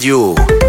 radio.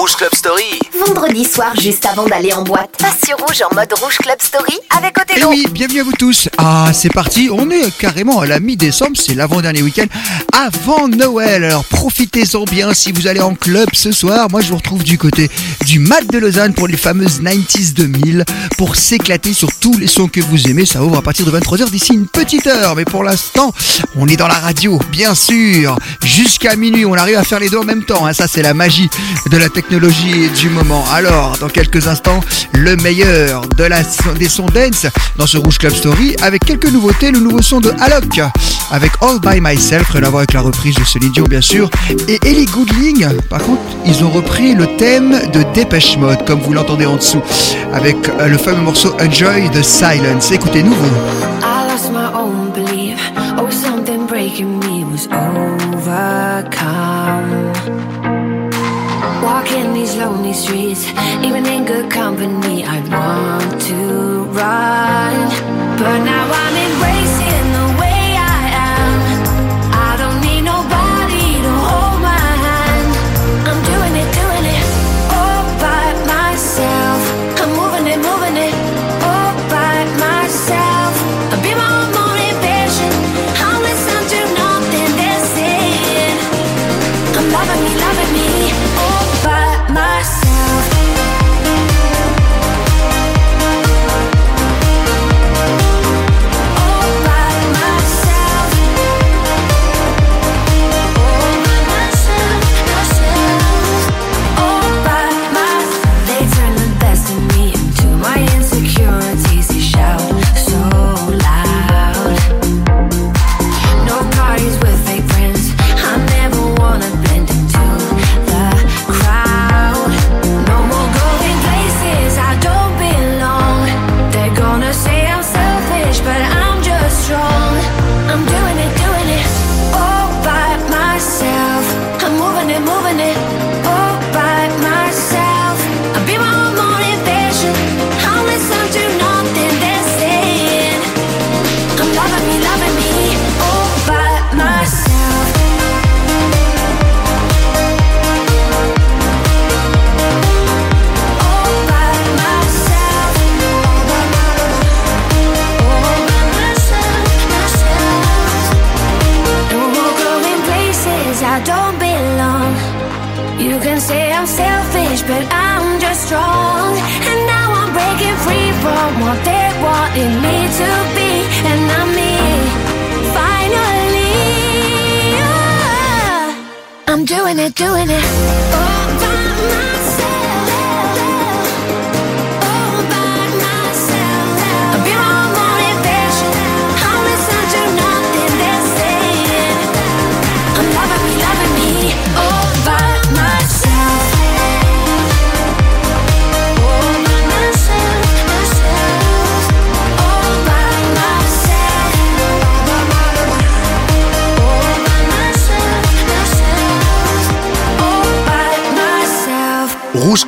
Rouge. Club Story. Vendredi soir, juste avant d'aller en boîte, passe sur Rouge en mode Rouge Club Story avec Et Othello. Eh oui, bienvenue à vous tous. Ah, c'est parti. On est carrément à la mi-décembre. C'est l'avant-dernier week-end avant Noël. Alors profitez-en bien si vous allez en club ce soir. Moi, je vous retrouve du côté du Mat de Lausanne pour les fameuses 90s 2000 pour s'éclater sur tous les sons que vous aimez. Ça ouvre à partir de 23h d'ici une petite heure. Mais pour l'instant, on est dans la radio, bien sûr. Jusqu'à minuit, on arrive à faire les deux en même temps. hein. Ça, c'est la magie de la technologie et du moment. Alors, dans quelques instants, le meilleur de la, des sons dance dans ce Rouge Club Story avec quelques nouveautés. Le nouveau son de Alok avec All By Myself, rien à voir avec la reprise de Celine Dion, bien sûr. Et Ellie Goodling, par contre, ils ont repris le thème de Dépêche Mode, comme vous l'entendez en dessous, avec euh, le fameux morceau Enjoy the Silence. Écoutez, nouveau. In good company, I want to run. But now I'm embracing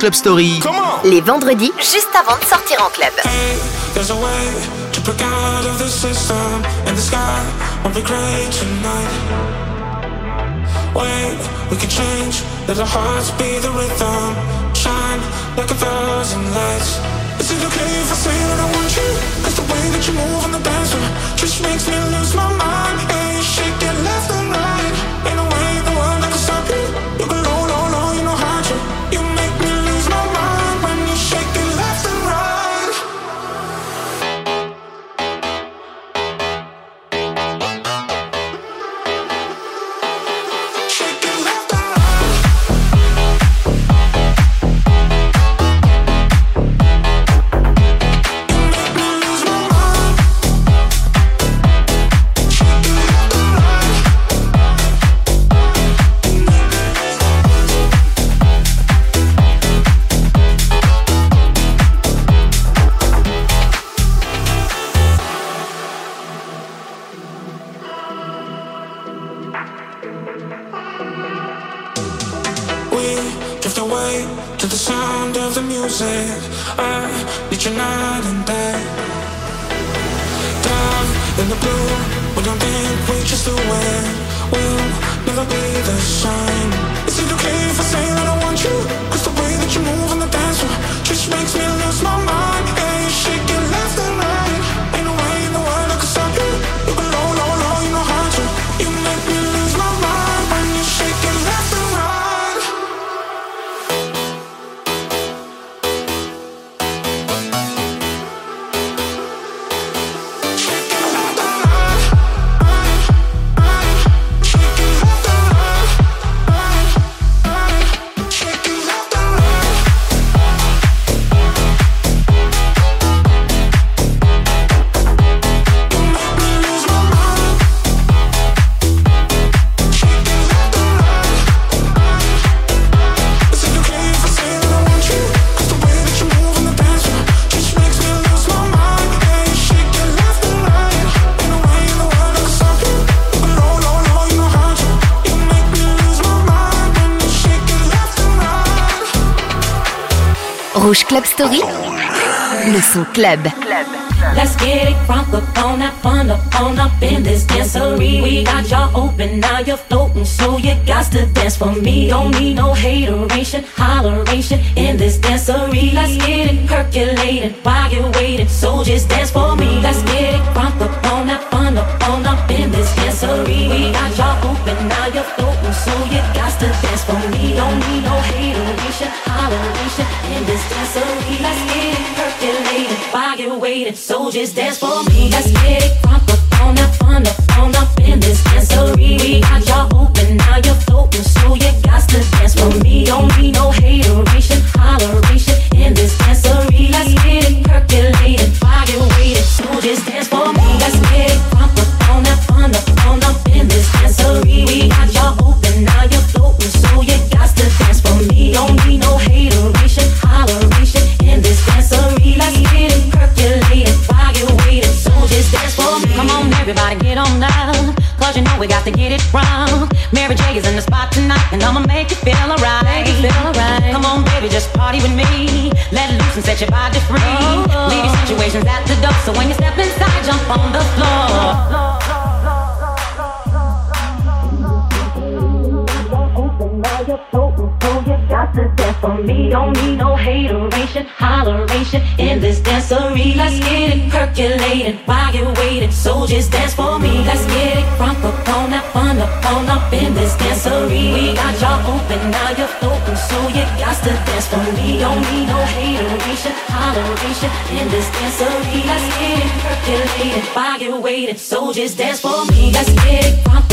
Club Story. Les vendredis, juste avant de sortir en club. Wait, we can change. Let our hearts be the rhythm. Shine like a thousand lights. Is it okay if I say that I want you? Cause the way that you move on the dance floor just makes me lose my mind. And you shake it Club Story, le son club. Let's get it crunk up on that fun up on up in this dancery. We got y'all open, now you're floating, so you got to dance for me. Don't need no hateration, holleration in this dancery. Let's get it percolated while you're waiting, so just dance for me. Let's get it crunk up on that fun up on up in this dancery. We while so just dance for me. Let's get it get it wrong. Mary J is in the spot tonight, and I'ma make you feel alright. Feel alright. Come on, baby, just party with me. Let loose and set your body free. Oh, oh, oh. Leave your situations at the door, so when you step inside, jump on the floor. For me, don't need no hateration, holleration in this dancery. Let's get it percolated while you're waiting. So just dance for me. Let's get it crunk up on that fun up on up in this dancery. We got y'all now you're floating, so you got to dance for me. Don't need no holleration in this dancery. Let's get it percolated while you're waiting. So just dance for me. Let's get it crunk up on that fun up on up in this dancery. We got y'all open, now you're floating, so you got to dance for me. Don't need no hateration, holleration in this dancery. Let's get it percolated while you're waiting. So just dance for me. Let's get it crunk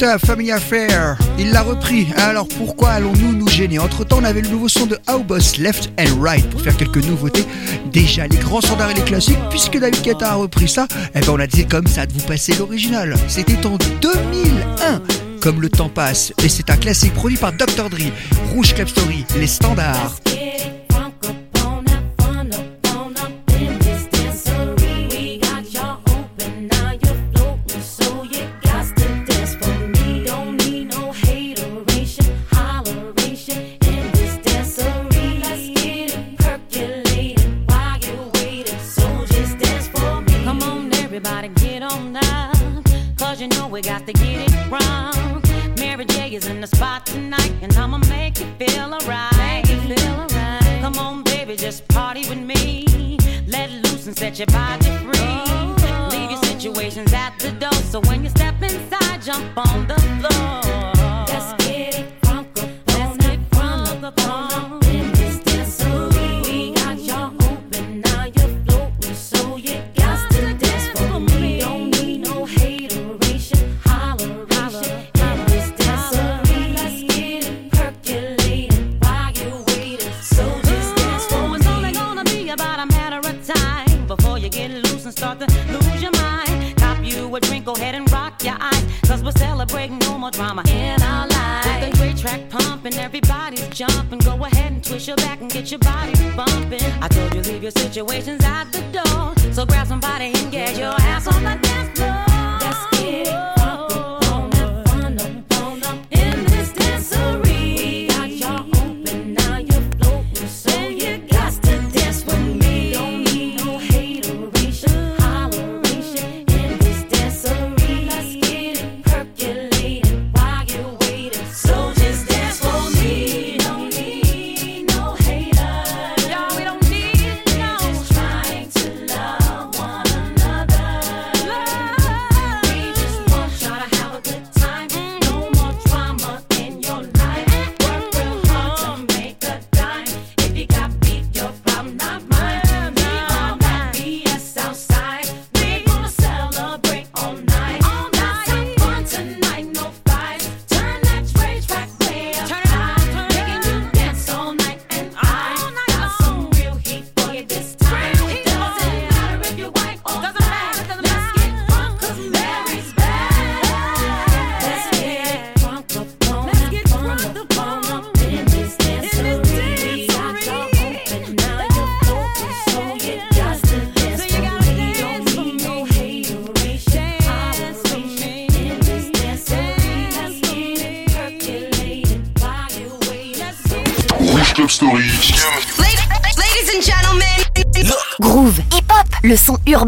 Family Affair, il l'a repris. Alors pourquoi allons-nous nous gêner? Entre temps, on avait le nouveau son de How Boss Left and Right pour faire quelques nouveautés. Déjà les grands standards et les classiques, puisque David Guetta a repris ça, eh ben on a dit comme ça de vous passer l'original. C'était en 2001. Comme le temps passe, et c'est un classique produit par Dr. Dre, Rouge Club Story, les standards.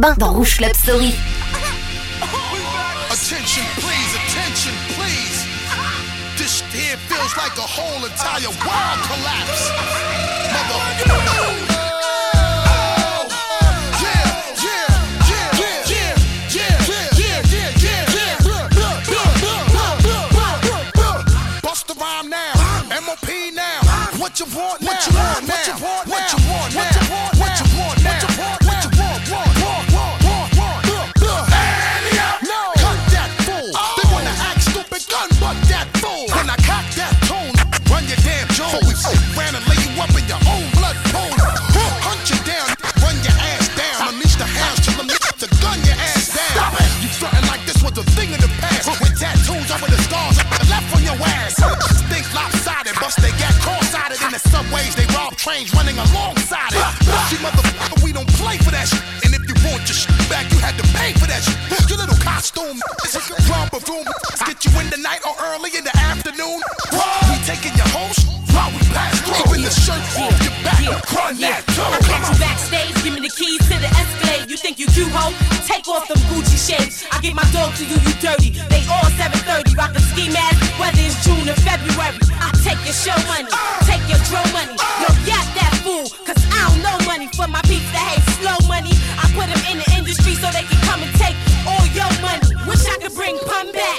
Urbain dans Rouge Club Story. Attention, please, attention, please. This here feels like a whole entire world collapse. you, ho. Take off them Gucci shades. I get my dog to you, you dirty. They all 730, rockin' ski mask. Whether it's June or February, I take your show money, take your drill money. Yo, yap that fool, cause I don't know money for my peeps that hate slow money. I put them in the industry so they can come and take all your money. Wish I could bring pun back.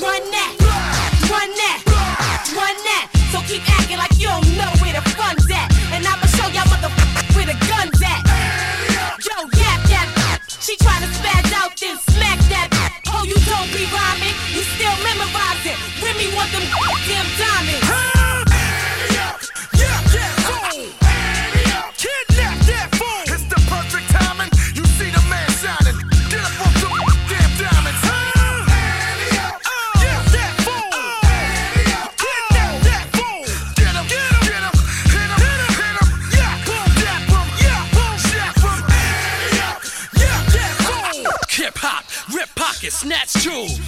Run that, run that, run that. So keep acting like them damn diamonds. Huh? Kidnap that fool. It's the perfect timing. You see the man shining. Get damn diamonds. Huh? Kidnap that fool. Get him, get him, get him. Hit him, hit him, boom, boom, Hip hop, rip pockets, snatch jewels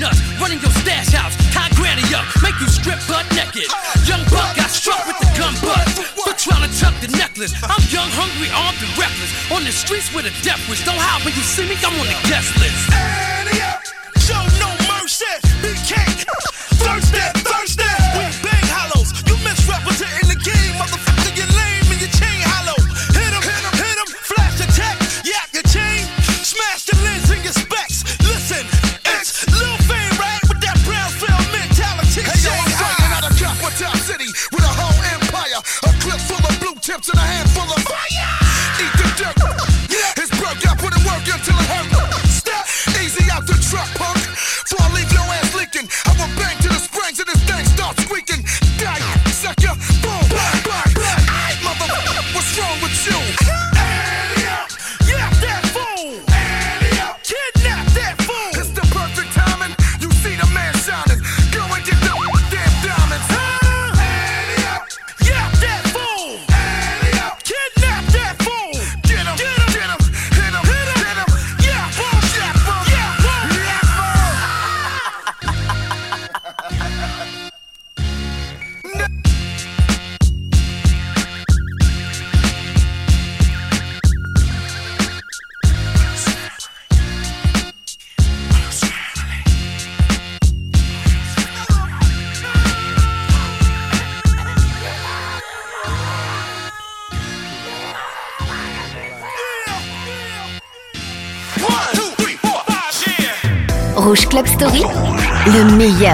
nuts, running your stash house, tie granny up, make you strip butt naked. Young buck got struck with the gun butt for trying to tuck the necklace. I'm young, hungry, armed and reckless, on the streets with a death wish. Don't hide when you see me, I'm on the guest list. Annie up, show no mercy.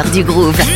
Du groove.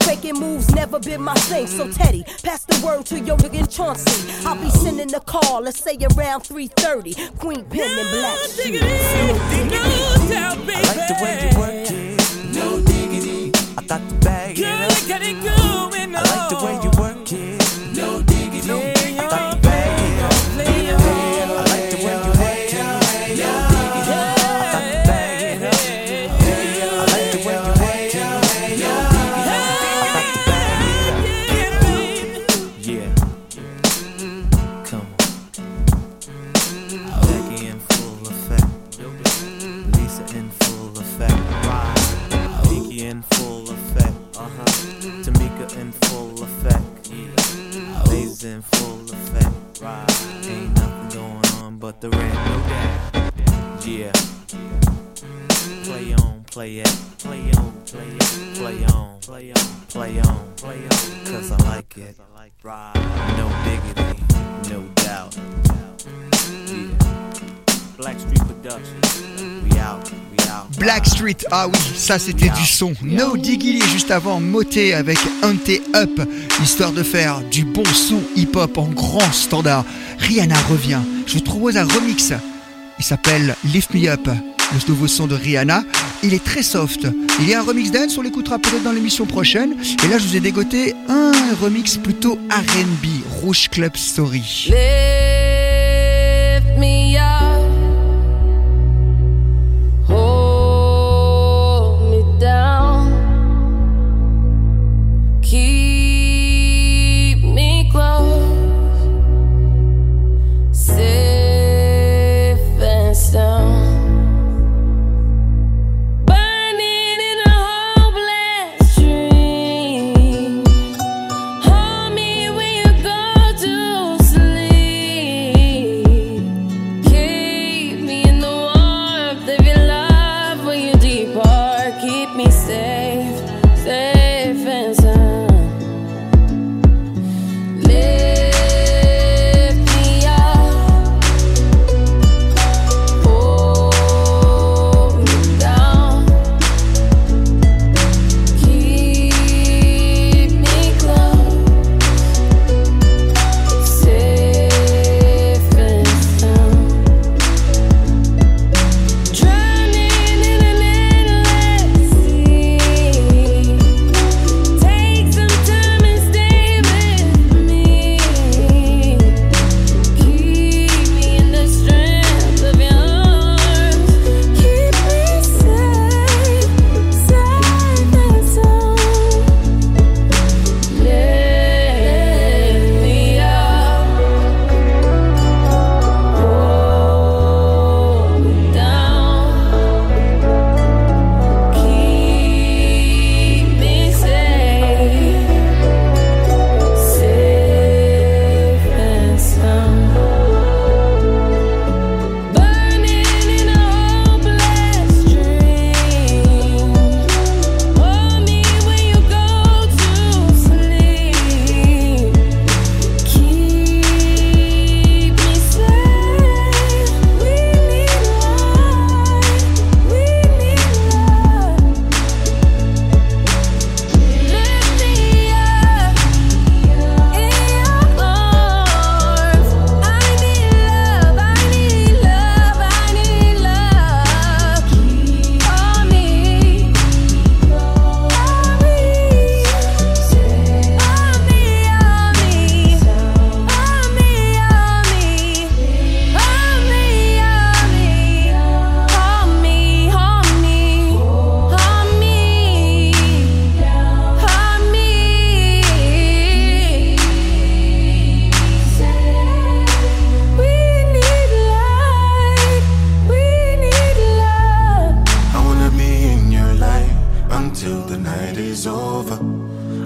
Faking moves never been my thing. So Teddy, pass the word to your nigga Chauncey. I'll be sending a call, let's say around 3:30. Queen Pen and Blackstreet. I like the way you work it. No diggity. I got to bag it up. I like the way you Ah oui, ça c'était du son. No Diggily juste avant, Moté avec Ante Up, histoire de faire du bon son hip-hop en grand standard. Rihanna revient, je vous propose un remix. Il s'appelle Lift Me Up, le nouveau son de Rihanna. Il est très soft. Il y a un remix dance, on l'écoutera peut-être dans l'émission prochaine. Et là, je vous ai dégoté un remix plutôt R&B, Rouge Club Story.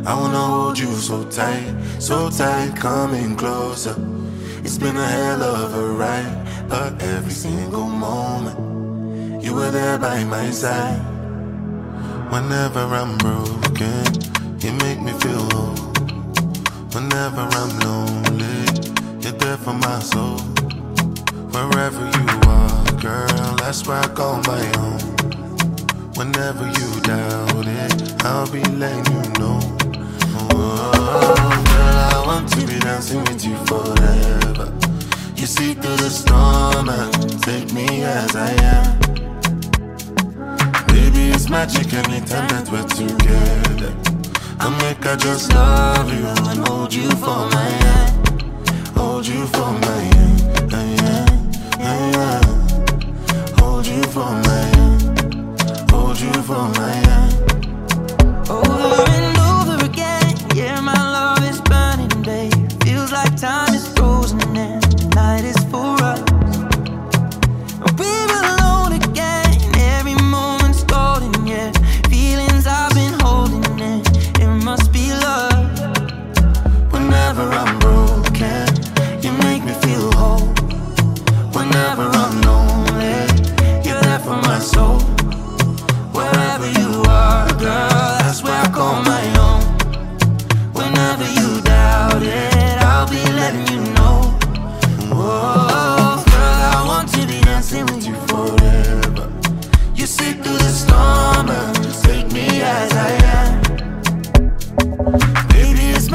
I wanna hold you so tight, so tight, coming closer. It's been a hell of a ride, but every single moment you were there by my side. Whenever I'm broken, you make me feel whole. Whenever I'm lonely, you're there for my soul. Wherever you are, girl, that's where I call my own. Whenever you doubt it, I'll be letting you know. I want to be dancing with you forever. You see through the storm and take me as I am. Baby, it's magic anytime that we're together. I make I just love you and hold you for my hand. Hold you for my hand. hand, hand. Hold you for my hand. Hold you for my hand.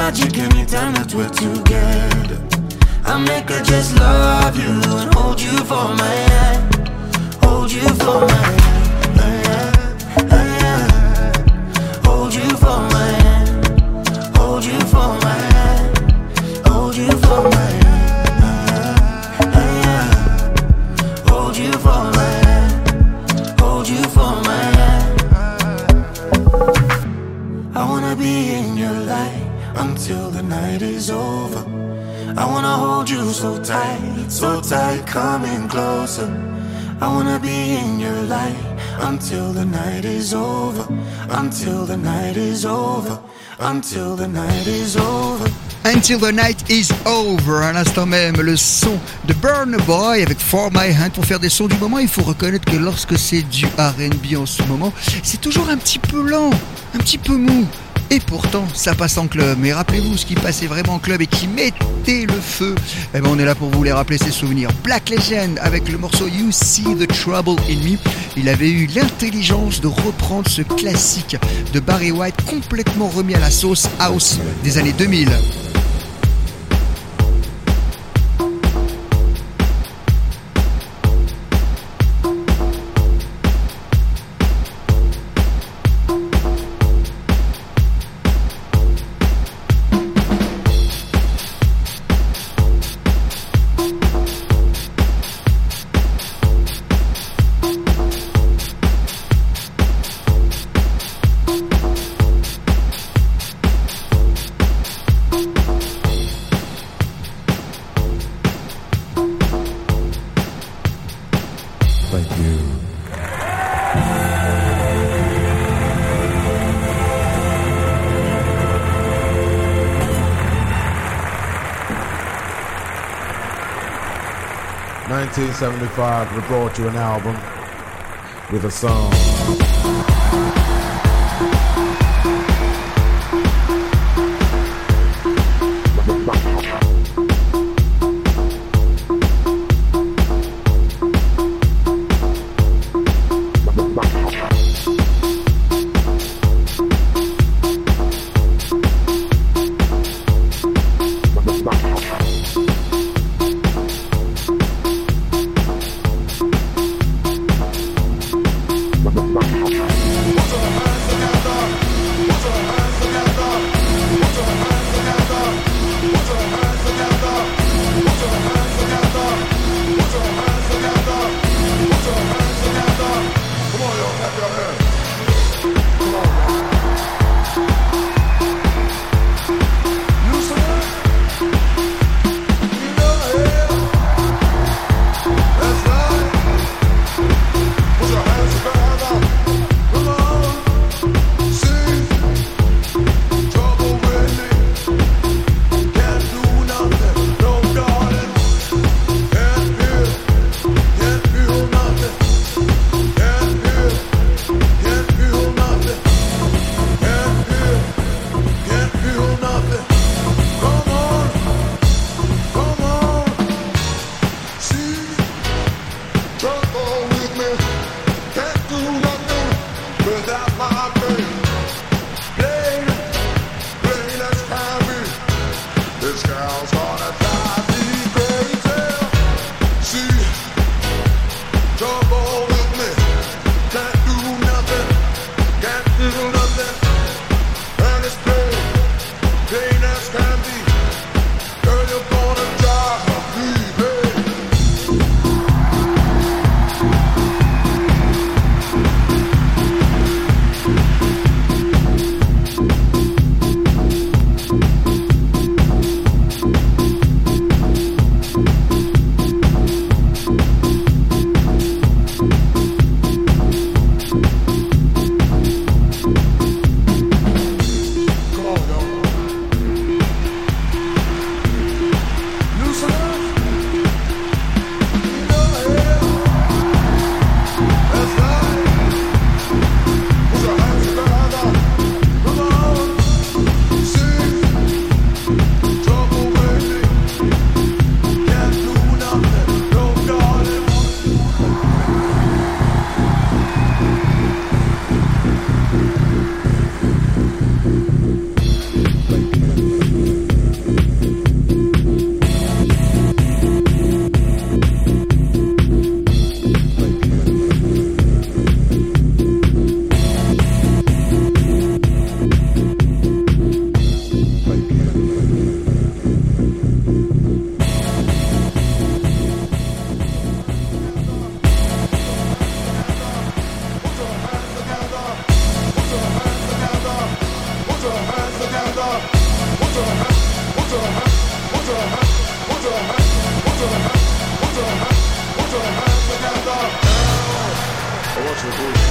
Magic anytime that we're together. I make her just love you and hold you for my hand. Hold you for my hand. Night is over. I wanna hold you so tight, so tight, coming closer. I wanna be in your light until the night is over, until the night is over, until the night is over. Until the Night is Over. À l'instant même, le son de Burn Boy avec For My Hand. Pour faire des sons du moment, il faut reconnaître que lorsque c'est du RB en ce moment, c'est toujours un petit peu lent, un petit peu mou. Et pourtant, ça passe en club. Mais rappelez-vous ce qui passait vraiment en club et qui mettait le feu. Eh ben, on est là pour vous les rappeler ces souvenirs. Black Legend avec le morceau You See the Trouble in Me. Il avait eu l'intelligence de reprendre ce classique de Barry White complètement remis à la sauce house des années 2000. Thank you. Nineteen seventy-five, we brought you an album with a song. Thank you.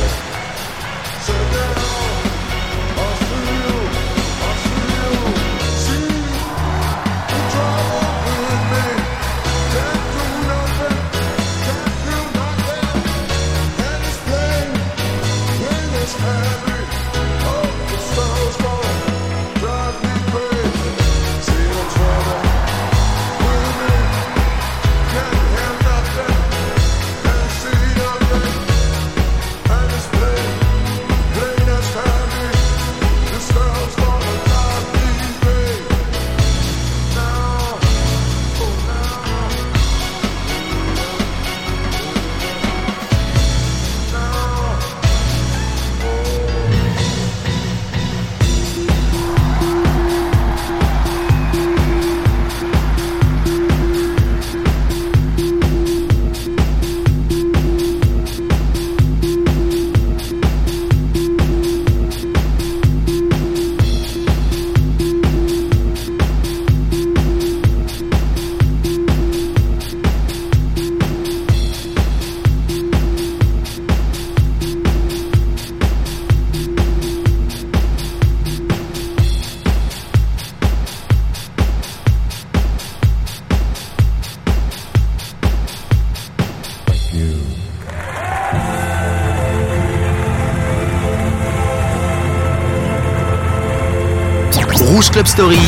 Club Story.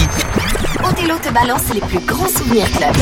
Te balance les plus grands souvenirs club.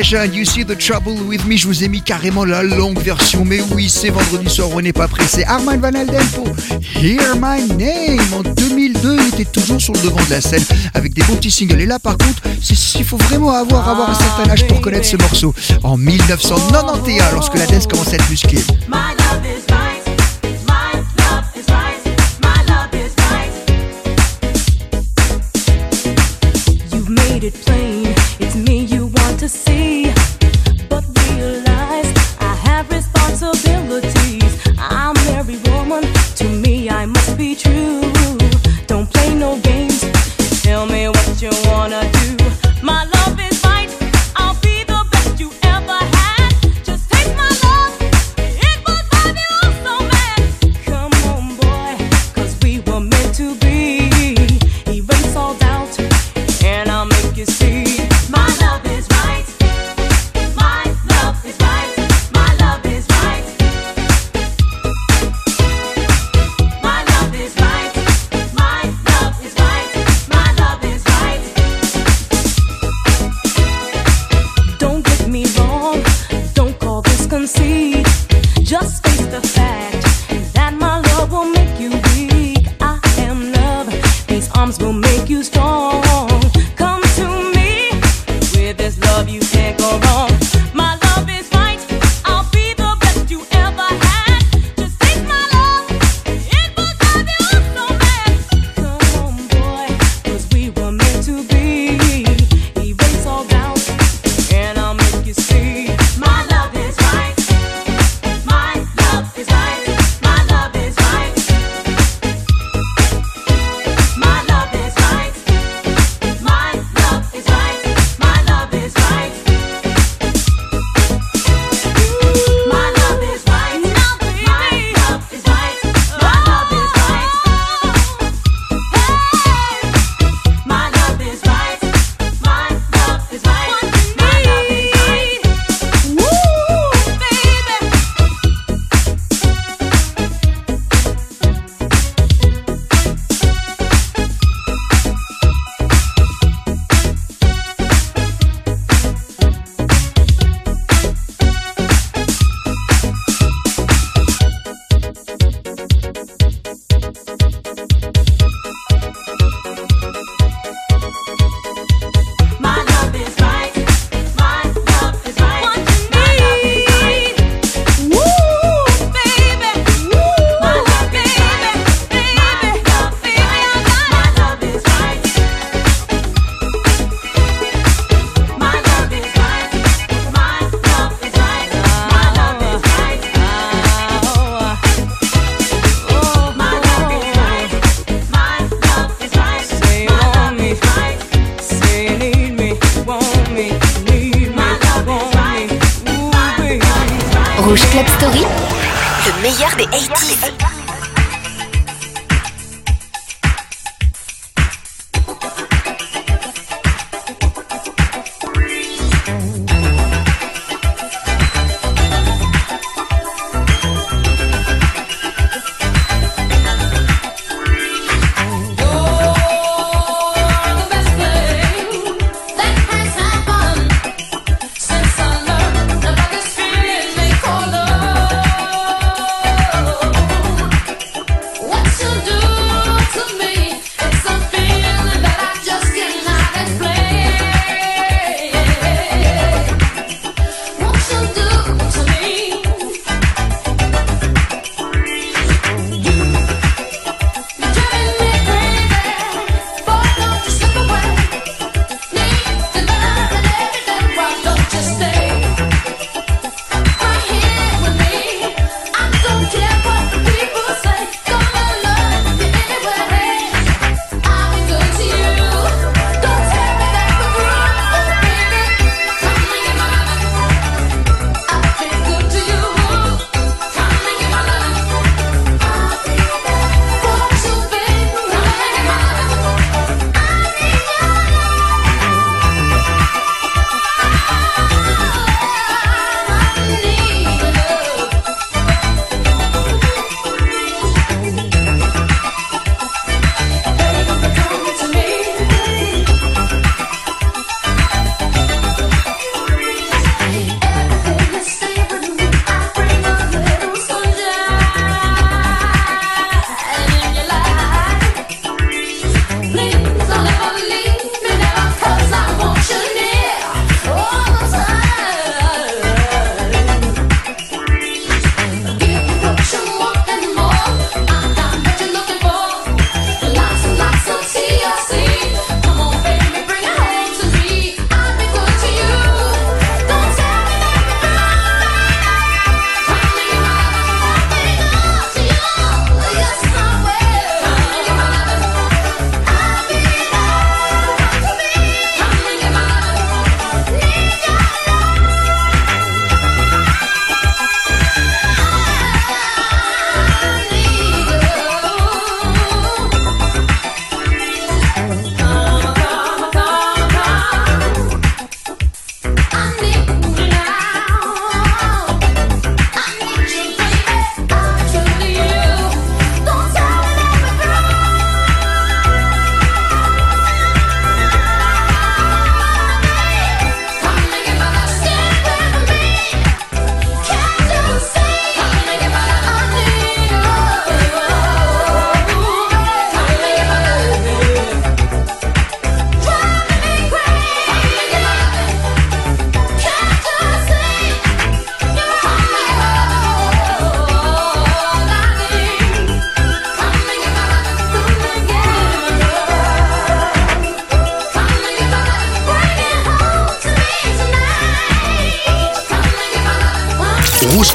Hein, you See the Trouble with Me. Je vous ai mis carrément la longue version, mais oui, c'est vendredi soir, on n'est pas pressé. Armand Van Alden pour Hear My Name en 2002. Il était toujours sur le devant de la scène avec des beaux petits singles. Et là, par contre, il faut vraiment avoir, avoir un certain âge pour connaître ce morceau. En 1991, lorsque la dance commençait à être musclée.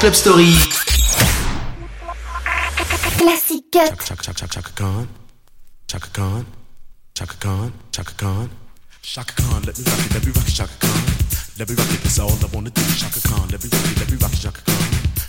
Club Story. Classic cut. Chaka Chaka Chaka Chaka Khan, Chaka Khan, Chaka Khan, Chaka Khan, Chaka Khan. Let me rock it, let me rock it, Chaka Khan. Let me rock it, that's all I wanna do. Chaka Khan, let me rock it, let me rock it, Chaka Khan.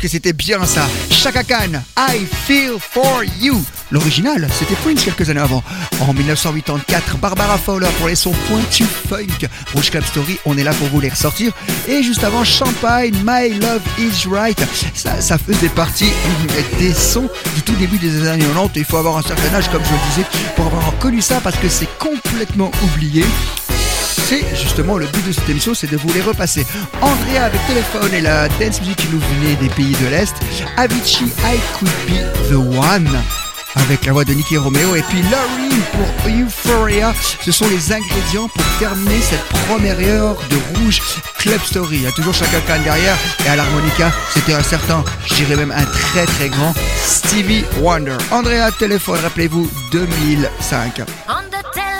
Que c'était bien ça Chaka Khan, I feel for you L'original, c'était Prince quelques années avant. En 1984, Barbara Fowler pour les sons pointus funk. Rouge Club Story, on est là pour vous les ressortir. Et juste avant, Champagne, My Love Is Right. Ça, ça faisait partie des sons du tout début des années 90. Il faut avoir un certain âge, comme je le disais, pour avoir connu ça parce que c'est complètement oublié. Justement le but de cette émission, c'est de vous les repasser. Andrea avec téléphone et la dance music qui nous venait des pays de l'Est. Avicii, I Could Be The One avec la voix de Nicky Romeo et puis Laurie pour Euphoria. Ce sont les ingrédients pour terminer cette première heure de Rouge Club Story. Il y a toujours chacun can derrière et à l'harmonica, c'était un certain, je même un très très grand Stevie Wonder. Andrea téléphone, rappelez-vous 2005. On the